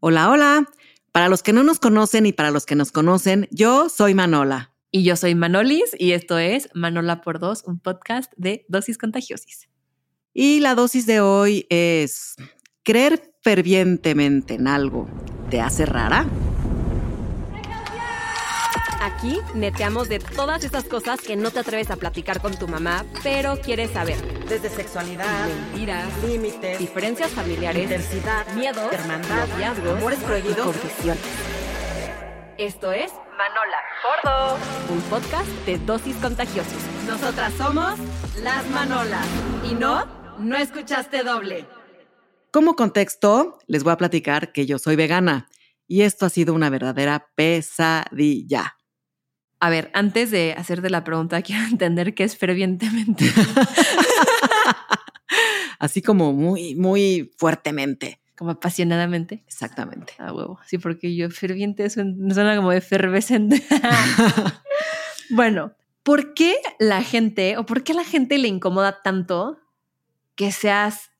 Hola, hola. Para los que no nos conocen y para los que nos conocen, yo soy Manola. Y yo soy Manolis y esto es Manola por Dos, un podcast de dosis contagiosis. Y la dosis de hoy es, ¿creer fervientemente en algo te hace rara? Aquí neteamos de todas estas cosas que no te atreves a platicar con tu mamá, pero quieres saber. Desde sexualidad, mentiras, límites, diferencias familiares, intensidad, miedo, hermandad, noviazgos, amores prohibidos, confesiones. Esto es Manola Gordo, un podcast de dosis contagiosos. Nosotras somos las Manolas. Y no, no escuchaste doble. Como contexto, les voy a platicar que yo soy vegana y esto ha sido una verdadera pesadilla. A ver, antes de hacerte la pregunta, quiero entender qué es fervientemente. Así como muy, muy fuertemente. Como apasionadamente. Exactamente. A huevo. Sí, porque yo ferviente suena, suena como efervescente. bueno, ¿por qué la gente o por qué a la gente le incomoda tanto que seas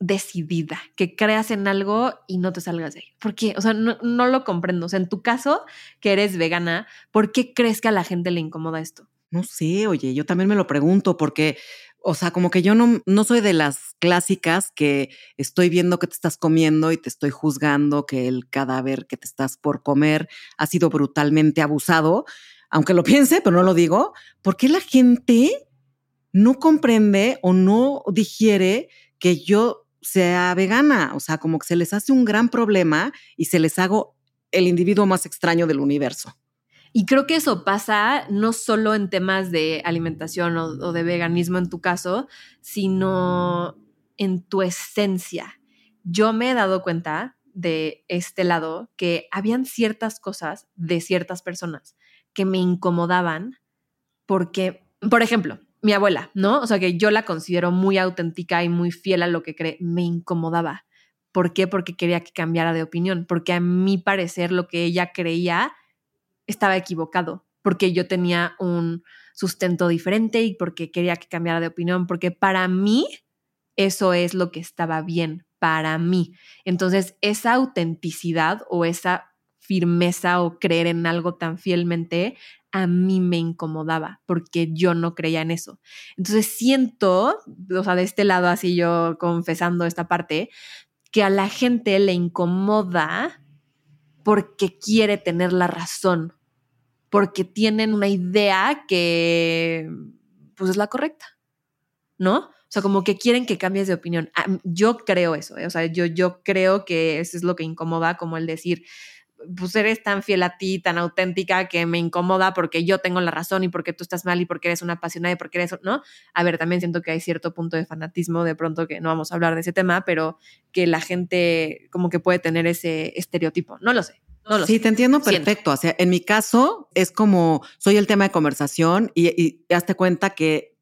decidida, que creas en algo y no te salgas de ahí. ¿Por qué? O sea, no, no, lo comprendo. O sea, en tu caso, que eres vegana, ¿por qué crees que a la gente le incomoda esto? No sé, oye, yo también me lo pregunto porque, o sea, como que yo no, no soy de las clásicas que estoy viendo que te estás comiendo y te estoy juzgando que el cadáver que te estás por comer ha sido brutalmente abusado, aunque lo piense, pero no lo digo. ¿Por qué la gente no comprende o no digiere que yo sea vegana. O sea, como que se les hace un gran problema y se les hago el individuo más extraño del universo. Y creo que eso pasa no solo en temas de alimentación o, de veganismo en tu caso, sino en tu esencia. Yo me he dado cuenta de este lado que habían ciertas cosas de ciertas personas que me incomodaban porque, por ejemplo, mi abuela, ¿no? O sea, que yo la considero muy auténtica y muy fiel a lo que cree, me incomodaba. ¿Por qué? Porque quería que cambiara de opinión, porque a mi parecer lo que ella creía estaba equivocado, porque yo tenía un sustento diferente y porque quería que cambiara de opinión, porque para mí eso es lo que estaba bien, para mí. Entonces, esa autenticidad o esa firmeza o creer en algo tan fielmente a mí me incomodaba porque yo no creía en eso. Entonces siento, o sea, de este lado así yo confesando esta parte, que a la gente le incomoda porque quiere tener la razón, porque tienen una idea que pues es la correcta, ¿no? O sea, como que quieren que cambies de opinión. Yo creo eso, ¿eh? o sea, yo, yo creo que eso es lo que incomoda, como el decir, pues eres tan fiel a ti, tan auténtica que me incomoda porque yo tengo la razón y porque tú estás mal y porque eres una apasionada y porque eres, ¿no? A ver, también siento que hay cierto punto de fanatismo, de pronto que no vamos a hablar de ese tema, pero que la gente como que puede tener ese estereotipo, no lo sé. No lo sí, sé. te entiendo perfecto. O sea, en mi caso es como soy el tema de conversación y, y hazte cuenta que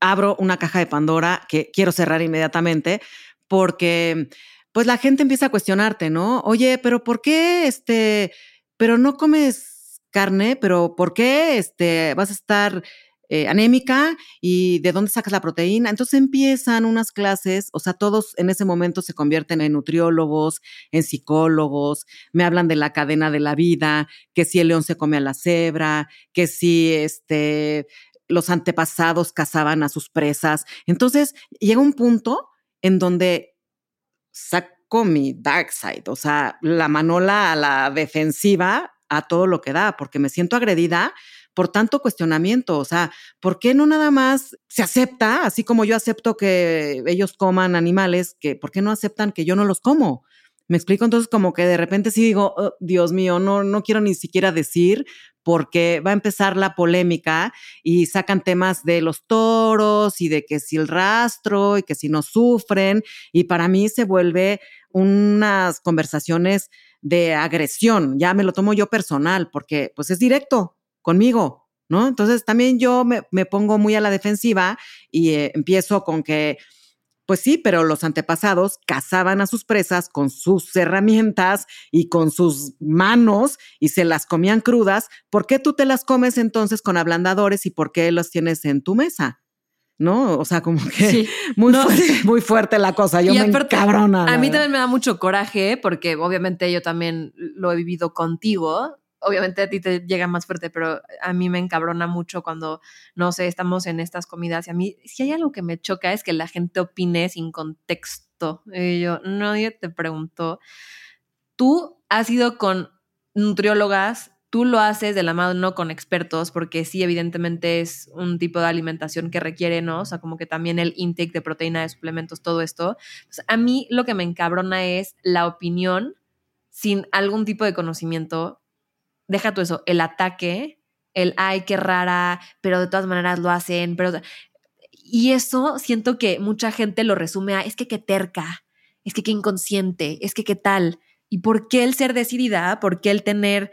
abro una caja de Pandora que quiero cerrar inmediatamente porque pues la gente empieza a cuestionarte, ¿no? Oye, pero ¿por qué este, pero no comes carne, pero ¿por qué este, vas a estar eh, anémica y de dónde sacas la proteína? Entonces empiezan unas clases, o sea, todos en ese momento se convierten en nutriólogos, en psicólogos, me hablan de la cadena de la vida, que si el león se come a la cebra, que si este, los antepasados cazaban a sus presas. Entonces llega un punto en donde saco mi dark side, o sea, la manola a la defensiva a todo lo que da, porque me siento agredida por tanto cuestionamiento, o sea, ¿por qué no nada más se acepta, así como yo acepto que ellos coman animales, que por qué no aceptan que yo no los como? Me explico, entonces como que de repente sí digo, oh, Dios mío, no, no quiero ni siquiera decir porque va a empezar la polémica y sacan temas de los toros y de que si el rastro y que si no sufren y para mí se vuelve unas conversaciones de agresión, ya me lo tomo yo personal porque pues es directo conmigo, ¿no? Entonces también yo me, pongo muy a la defensiva y eh, empiezo con que pues sí, pero los antepasados cazaban a sus presas con sus herramientas y con sus manos y se las comían crudas. ¿Por qué tú te las comes entonces con ablandadores y por qué los tienes en tu mesa? ¿no? O sea, como que muy, fuerte, muy fuerte la cosa. Yo me encabrona. A mí también me da mucho coraje porque obviamente yo también lo he vivido contigo. Obviamente a ti te llega más fuerte, pero a mí me encabrona mucho cuando, no sé, estamos en estas comidas y a mí, si hay algo que me choca es que la gente opine sin contexto. Y yo, nadie te preguntó. Tú has ido con nutriólogas tú lo haces de la mano con expertos, porque sí, evidentemente es un tipo de alimentación que requiere, ¿no? O sea, como que también el intake de proteína, de suplementos, todo esto. A mí lo que me encabrona es la opinión sin algún tipo de conocimiento. Deja tú eso, el ataque, el ay, qué rara, pero de todas maneras lo hacen, pero. Y eso siento que mucha gente lo resume a es que qué terca, es que qué inconsciente, es que qué tal. ¿Y por qué el ser decidida? ¿Por qué el tener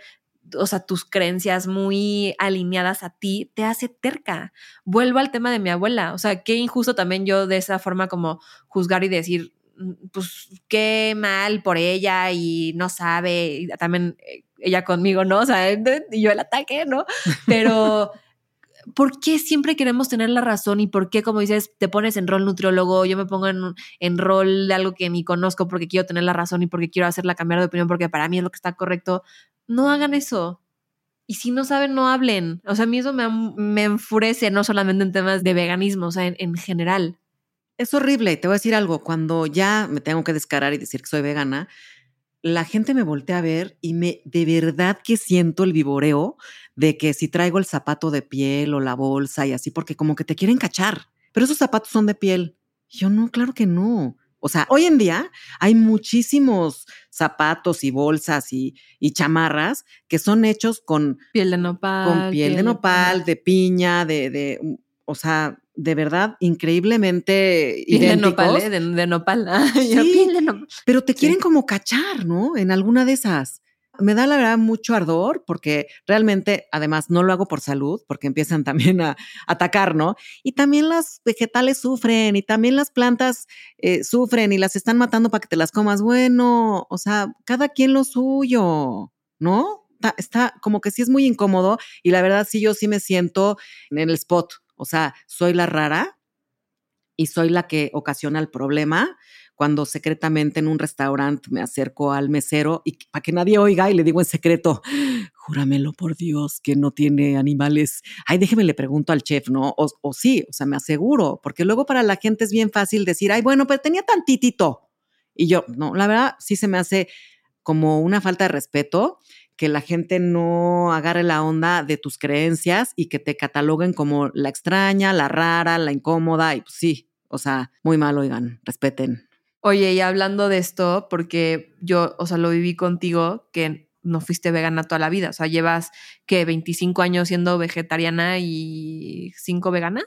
o sea, tus creencias muy alineadas a ti, te hace terca. Vuelvo al tema de mi abuela, o sea, qué injusto también yo de esa forma como juzgar y decir, mm, pues qué mal por ella y no sabe, también eh, ella conmigo, ¿no? O sea, y yo el ataque, ¿no? Pero... ¿por qué siempre queremos tener la razón y por qué, como dices, te pones en rol nutriólogo, yo me pongo en, en, rol de algo que ni conozco porque quiero tener la razón y porque quiero hacerla cambiar de opinión porque para mí es lo que está correcto? no hagan eso. Y si no saben, no hablen. O sea, a mí eso me, enfurece, no solamente en temas de veganismo, o sea, en, general. Es horrible. Te voy a decir algo. Cuando ya me tengo que descarar y decir que soy vegana, la gente me voltea a ver y me de verdad que siento el viboreo de que si traigo el zapato de piel o la bolsa y así, porque como que te quieren cachar. Pero esos zapatos son de piel. Yo no, claro que no. O sea, hoy en día hay muchísimos zapatos y bolsas y, chamarras que son hechos con piel de nopal. Con piel, de nopal, de, piña, de, de, o sea, de verdad, increíblemente piel de nopal, ¿eh? de, nopal. Sí, pero te quieren como cachar, ¿no? En alguna de esas me da la verdad mucho ardor porque realmente, además, no lo hago por salud, porque empiezan también a atacar, ¿no? Y también las vegetales sufren y también las plantas eh, sufren y las están matando para que te las comas. Bueno, o sea, cada quien lo suyo, ¿no? Está, está como que sí es muy incómodo y la verdad sí yo sí me siento en el spot, o sea, soy la rara y soy la que ocasiona el problema cuando secretamente en un restaurante me acerco al mesero y para que nadie oiga y le digo en secreto, júramelo por Dios que no tiene animales. Ay, déjeme le pregunto al chef, ¿no? O, sí, o sea, me aseguro, porque luego para la gente es bien fácil decir, ay, bueno, pero tenía tantitito. Y yo, no, la verdad sí se me hace como una falta de respeto que la gente no agarre la onda de tus creencias y que te cataloguen como la extraña, la rara, la incómoda, y pues sí, o sea, muy mal, oigan, respeten. Oye, y hablando de esto, porque yo, o sea, lo viví contigo, que no fuiste vegana toda la vida, o sea, llevas que 25 años siendo vegetariana y 5 vegana.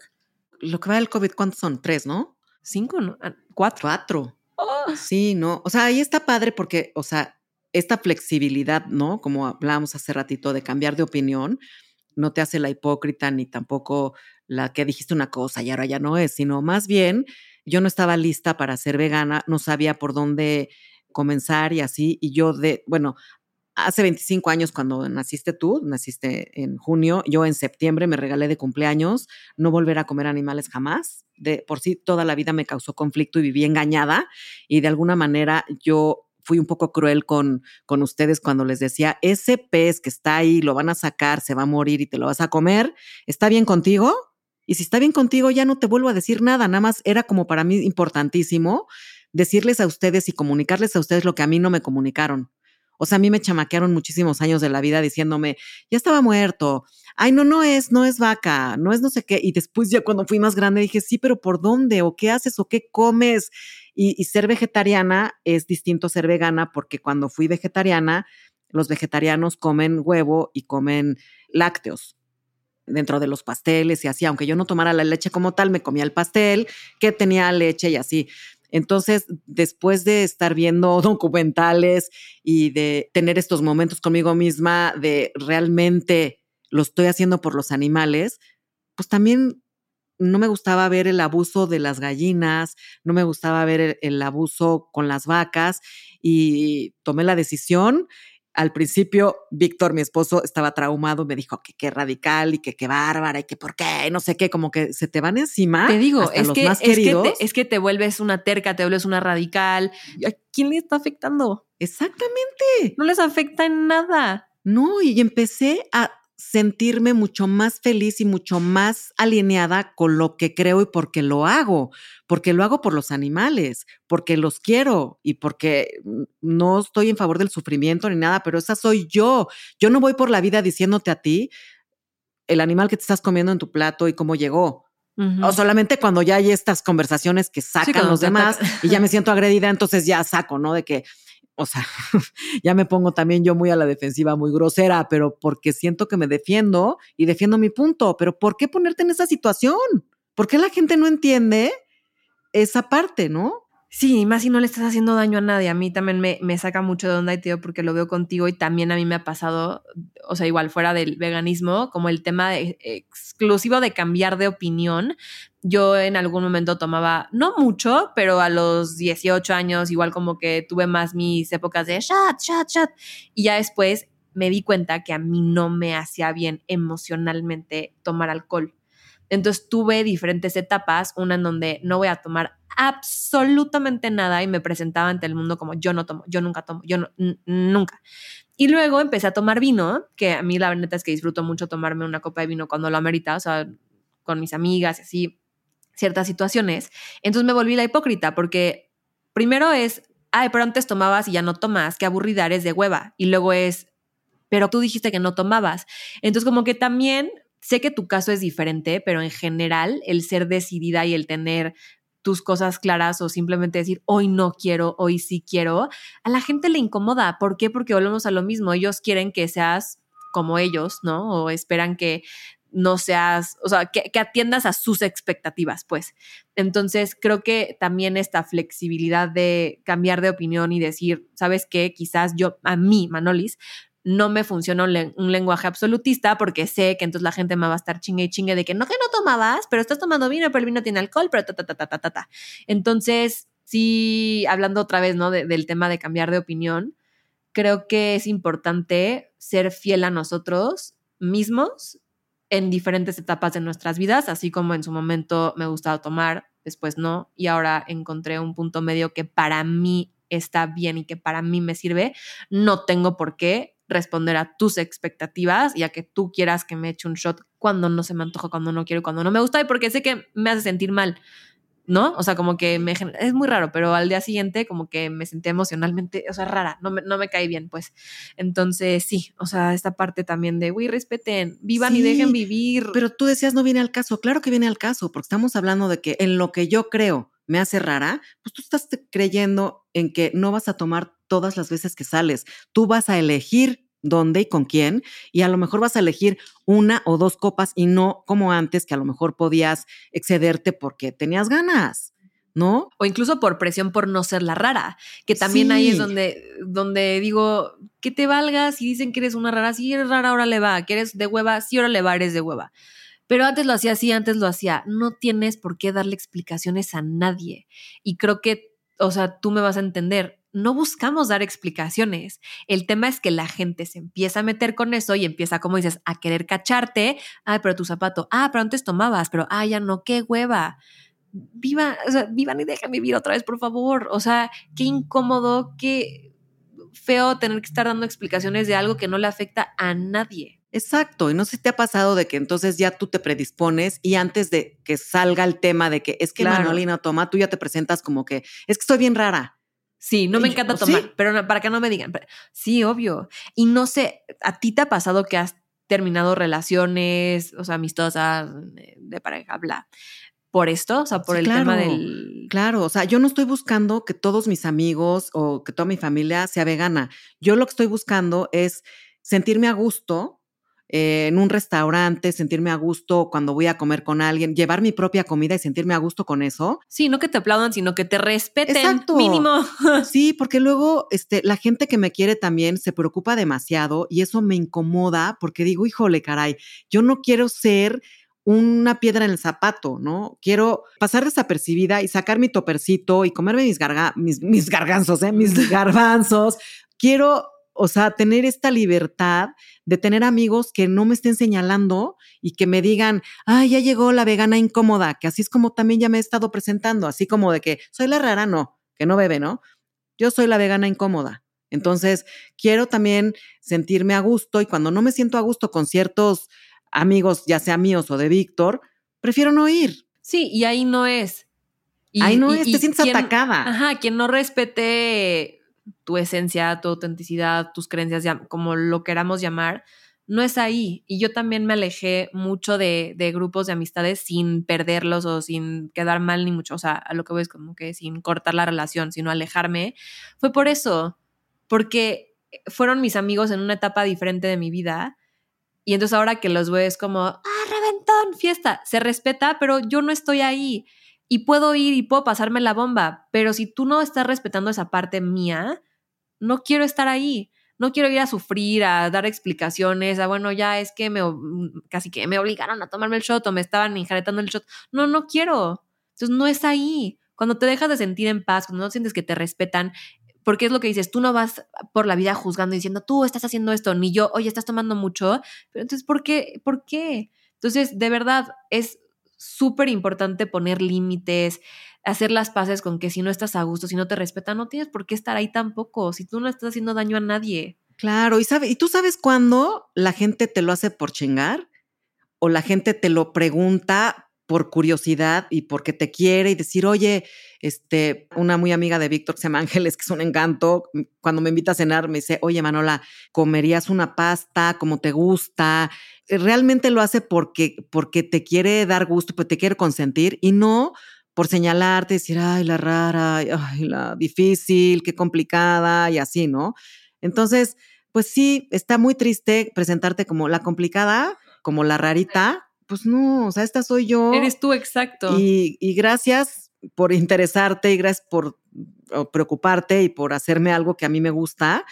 Lo que va del COVID, ¿cuántos son? Tres, ¿no? Cinco, ¿no? Ah, cuatro. Cuatro. Oh. Sí, no. O sea, ahí está padre porque, o sea, esta flexibilidad, ¿no? Como hablábamos hace ratito de cambiar de opinión, no te hace la hipócrita ni tampoco la que dijiste una cosa y ahora ya no es, sino más bien yo no estaba lista para ser vegana, no sabía por dónde comenzar y así, y yo de, bueno, hace 25 años cuando naciste tú, naciste en junio, yo en septiembre me regalé de cumpleaños no volver a comer animales jamás. De por sí toda la vida me causó conflicto y viví engañada y de alguna manera yo fui un poco cruel con, con ustedes cuando les decía, ese pez que está ahí, lo van a sacar, se va a morir y te lo vas a comer, ¿está bien contigo? Y si está bien contigo, ya no te vuelvo a decir nada, nada más era como para mí importantísimo decirles a ustedes y comunicarles a ustedes lo que a mí no me comunicaron. O sea, a mí me chamaquearon muchísimos años de la vida diciéndome, ya estaba muerto, ay, no, no es, no es vaca, no es no sé qué. Y después ya cuando fui más grande dije, sí, pero ¿por dónde? ¿O qué haces? ¿O qué comes? Y, ser vegetariana es distinto a ser vegana porque cuando fui vegetariana, los vegetarianos comen huevo y comen lácteos dentro de los pasteles y así, aunque yo no tomara la leche como tal, me comía el pastel que tenía leche y así. Entonces, después de estar viendo documentales y de tener estos momentos conmigo misma de realmente lo estoy haciendo por los animales, pues también no me gustaba ver el abuso de las gallinas, no me gustaba ver el, abuso con las vacas y tomé la decisión al principio, Víctor, mi esposo, estaba traumado, me dijo que qué radical y que qué bárbara y que por qué, no sé qué, como que se te van encima. Te digo, hasta es los que, más es, que te, es que te vuelves una terca, te vuelves una radical. ¿A quién le está afectando? Exactamente. No les afecta en nada. No, y empecé a sentirme mucho más feliz y mucho más alineada con lo que creo y porque lo hago, porque lo hago por los animales, porque los quiero y porque no estoy en favor del sufrimiento ni nada, pero esa soy yo. Yo no voy por la vida diciéndote a ti el animal que te estás comiendo en tu plato y cómo llegó. Ujú. O solamente cuando ya hay estas conversaciones que sacan los demás y ya me siento agredida, entonces ya saco, ¿no? De que, o sea, ya me pongo también yo muy a la defensiva, muy grosera, pero porque siento que me defiendo y defiendo mi punto. Pero ¿por qué ponerte en esa situación? ¿Por qué la gente no entiende esa parte, no? Sí, y más si no le estás haciendo daño a nadie. A mí también me, me saca mucho de onda y digo porque lo veo contigo y también a mí me ha pasado, o sea, igual fuera del veganismo, como el tema de- exclusivo de cambiar de opinión. Yo en algún momento tomaba, no mucho, pero a los 18 años igual como que tuve más mis épocas de chat, chat, chat. Y ya después me di cuenta que a mí no me hacía bien emocionalmente tomar alcohol. Entonces tuve diferentes etapas, una en donde no voy a tomar absolutamente nada y me presentaba ante el mundo como yo no tomo, yo nunca tomo, yo no, nunca. Y luego empecé a tomar vino, que a mí la neta es que disfruto mucho tomarme una copa de vino cuando lo amerita, o sea, con mis amigas y así, ciertas situaciones. Entonces me volví la hipócrita porque primero es, ay, pero antes tomabas y ya no tomas, qué aburrida eres de hueva. Y luego es, pero tú dijiste que no tomabas. Entonces como que también sé que tu caso es diferente, pero en general el ser decidida y el tener tus cosas claras o simplemente decir hoy no quiero, hoy sí quiero, a la gente le incomoda. ¿Por qué? Porque volvemos a lo mismo. Ellos quieren que seas como ellos, ¿no? O esperan que no seas, o sea, que, atiendas a sus expectativas, pues. Entonces, creo que también esta flexibilidad de cambiar de opinión y decir, ¿sabes qué? Quizás yo, a mí, Manolis, no me funciona un, len- un lenguaje absolutista porque sé que entonces la gente me va a estar chingue y chingue de que no que no tomabas, pero estás tomando vino, pero el vino tiene alcohol, pero ta, ta, ta, ta, ta, ta. Entonces, sí, hablando otra vez, ¿no? De- del tema de cambiar de opinión, creo que es importante ser fiel a nosotros mismos en diferentes etapas de nuestras vidas, así como en su momento me gustaba tomar, después no, y ahora encontré un punto medio que para mí está bien y que para mí me sirve, no tengo por qué responder a tus expectativas y a que tú quieras que me eche un shot cuando no se me antoja, cuando no quiero, cuando no me gusta y porque sé que me hace sentir mal. ¿No? O sea, como que me es muy raro, pero al día siguiente como que me sentí emocionalmente, o sea, rara, no me, no me cae bien, pues. Entonces, sí, o sea, esta parte también de, güey, respeten, vivan y dejen vivir. Pero tú decías no viene al caso. Claro que viene al caso, porque estamos hablando de que en lo que yo creo me hace rara, pues tú estás creyendo en que no vas a tomar todas las veces que sales. Tú vas a elegir dónde y con quién, y a lo mejor vas a elegir una o dos copas y no como antes, que a lo mejor podías excederte porque tenías ganas, ¿no? o incluso por presión por no ser la rara, que también ahí es donde, donde digo, que te valgas y dicen que eres una rara, si eres rara, ahora le va, que eres de hueva, sí, ahora le va, eres de hueva. Pero antes lo hacía así, antes lo hacía. No tienes por qué darle explicaciones a nadie. Y creo que, o sea, tú me vas a entender, no buscamos dar explicaciones. El tema es que la gente se empieza a meter con eso y empieza, como dices, a querer cacharte. Ay, pero tu zapato. Ah, pero antes tomabas, pero ah, ya no, qué hueva viva, o sea, vivan y dejen vivir otra vez, por favor. O sea, qué incómodo, qué feo tener que estar dando explicaciones de algo que no le afecta a nadie. Exacto, y no sé si te ha pasado de que entonces ya tú te predispones y antes de que salga el tema de que es que Claro. Manolina toma, tú ya te presentas como que es que estoy bien rara. Sí, no me encanta ¿sí? tomar, pero no- para que no me digan. pero- sí, obvio. Y no sé, ¿a ti te ha pasado que has terminado relaciones, o sea, amistosas, de, de pareja, bla, por esto? O sea, por Sí, el tema del... Claro, o sea, yo no estoy buscando que todos mis amigos o que toda mi familia sea vegana. Yo lo que estoy buscando es sentirme a gusto eh, en un restaurante, sentirme a gusto cuando voy a comer con alguien, llevar mi propia comida y sentirme a gusto con eso. Sí, no que te aplaudan, sino que te respeten. Exacto. Mínimo. Sí, porque luego este, la gente que me quiere también se preocupa demasiado y eso me incomoda porque digo, híjole, caray, yo no quiero ser una piedra en el zapato, ¿no? Quiero pasar desapercibida y sacar mi topercito y comerme mis, garga mis, mis garganzos, ¿eh? mis garbanzos. Quiero o sea, tener esta libertad de tener amigos que no me estén señalando y que me digan, ay, ya llegó la vegana incómoda, que así es como también ya me he estado presentando, así como de que soy la rara, no, que no bebe, ¿no? Yo soy la vegana incómoda. Entonces, quiero también sentirme a gusto y cuando no me siento a gusto con ciertos amigos, ya sea míos o de Víctor, prefiero no ir. Sí, y ahí no es. ahí no es, te sientes atacada. Ajá, quien no respete tu esencia, tu autenticidad, tus creencias, como lo queramos llamar, no es ahí. Y yo también me alejé mucho de, grupos de amistades sin perderlos o sin quedar mal ni mucho. O sea, a lo que voy es como que sin cortar la relación, sino alejarme. Fue por eso, porque fueron mis amigos en una etapa diferente de mi vida. Y entonces ahora que los veo como, ah, reventón, fiesta. Se respeta, pero yo no estoy ahí. Y puedo ir y puedo pasarme la bomba. Pero si tú no estás respetando esa parte mía, no quiero estar ahí no quiero ir a sufrir, a dar explicaciones, a bueno, ya es que me casi que me obligaron a tomarme el shot o me estaban injaretando el shot. No, no quiero. Entonces no es ahí. Cuando te dejas de sentir en paz, cuando no sientes que te respetan, porque es lo que dices, tú no vas por la vida juzgando diciendo, tú estás haciendo esto, ni yo, oye, estás tomando mucho. Pero entonces, ¿por qué? ¿Por qué? Entonces, de verdad, es súper importante poner límites, hacer las paces con que si no estás a gusto, si no te respetan, no tienes por qué estar ahí tampoco, si tú no estás haciendo daño a nadie. Claro, y, sabe, y tú sabes cuándo la gente te lo hace por chingar o la gente te lo pregunta por curiosidad y porque te quiere y decir, oye, este, una muy amiga de Víctor que se llama Ángeles, que es un encanto, cuando me invita a cenar me dice, oye, Manola, ¿comerías una pasta como te gusta? Realmente lo hace porque, porque te quiere dar gusto, porque te quiere consentir y no por señalarte, decir, ay, la rara, ay, la difícil, qué complicada y así, ¿no? Entonces, pues sí, está muy triste presentarte como la complicada, como la rarita. Pues no, o sea, esta soy yo. Eres tú, exacto. Y, y gracias por interesarte y gracias por preocuparte y por hacerme algo que a mí me gusta,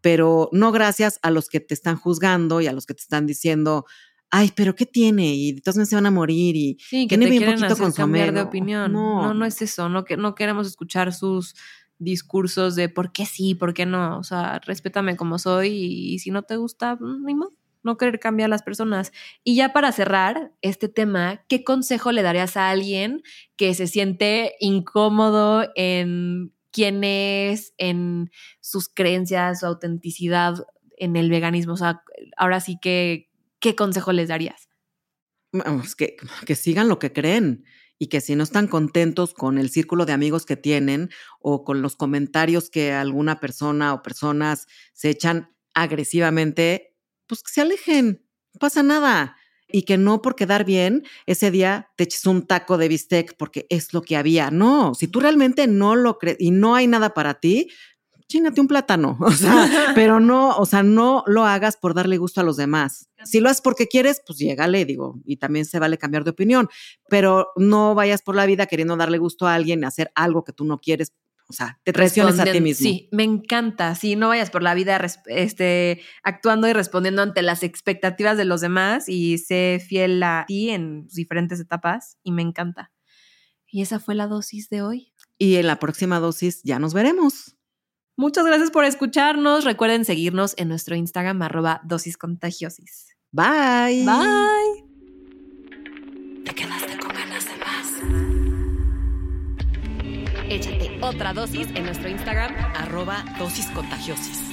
pero no gracias a los que te están juzgando y a los que te están diciendo, ay, pero ¿qué tiene? Y entonces se van a morir y sí, que te quieren hacer cambiar de opinión. No. no, es eso, no, que, no queremos escuchar sus discursos de por qué sí, por qué no, o sea, respétame como soy y, si no te gusta, pues, ni modo, no querer cambiar a las personas. Y ya para cerrar este tema, ¿qué consejo le darías a alguien que se siente incómodo en quién es, en sus creencias, su autenticidad en el veganismo? O sea, ahora sí que ¿qué consejo les darías? Que, que sigan lo que creen y que si no están contentos con el círculo de amigos que tienen o con los comentarios que alguna persona o personas se echan agresivamente, pues que se alejen, no pasa nada. Y que no por quedar bien, ese día te eches un taco de bistec porque es lo que había. No, si tú realmente no lo crees y no hay nada para ti, chingate un plátano, o sea, pero no, o sea, no lo hagas por darle gusto a los demás. Si lo haces porque quieres, pues llégale, digo, y también se vale cambiar de opinión, pero no vayas por la vida queriendo darle gusto a alguien, hacer algo que tú no quieres. O sea, te traiciones a ti mismo. Sí, me encanta. Sí, no vayas por la vida este, actuando y respondiendo ante las expectativas de los demás y sé fiel a ti en diferentes etapas y me encanta. Y esa fue la dosis de hoy. Y en la próxima dosis ya nos veremos. Muchas gracias por escucarnos. Recuerden seguirnos en nuestro Instagram arroba dosis contagiosis. Bye. Bye. Te quedaste con ganas de más. Échate otra dosis en nuestro Instagram arroba dosis contagiosis.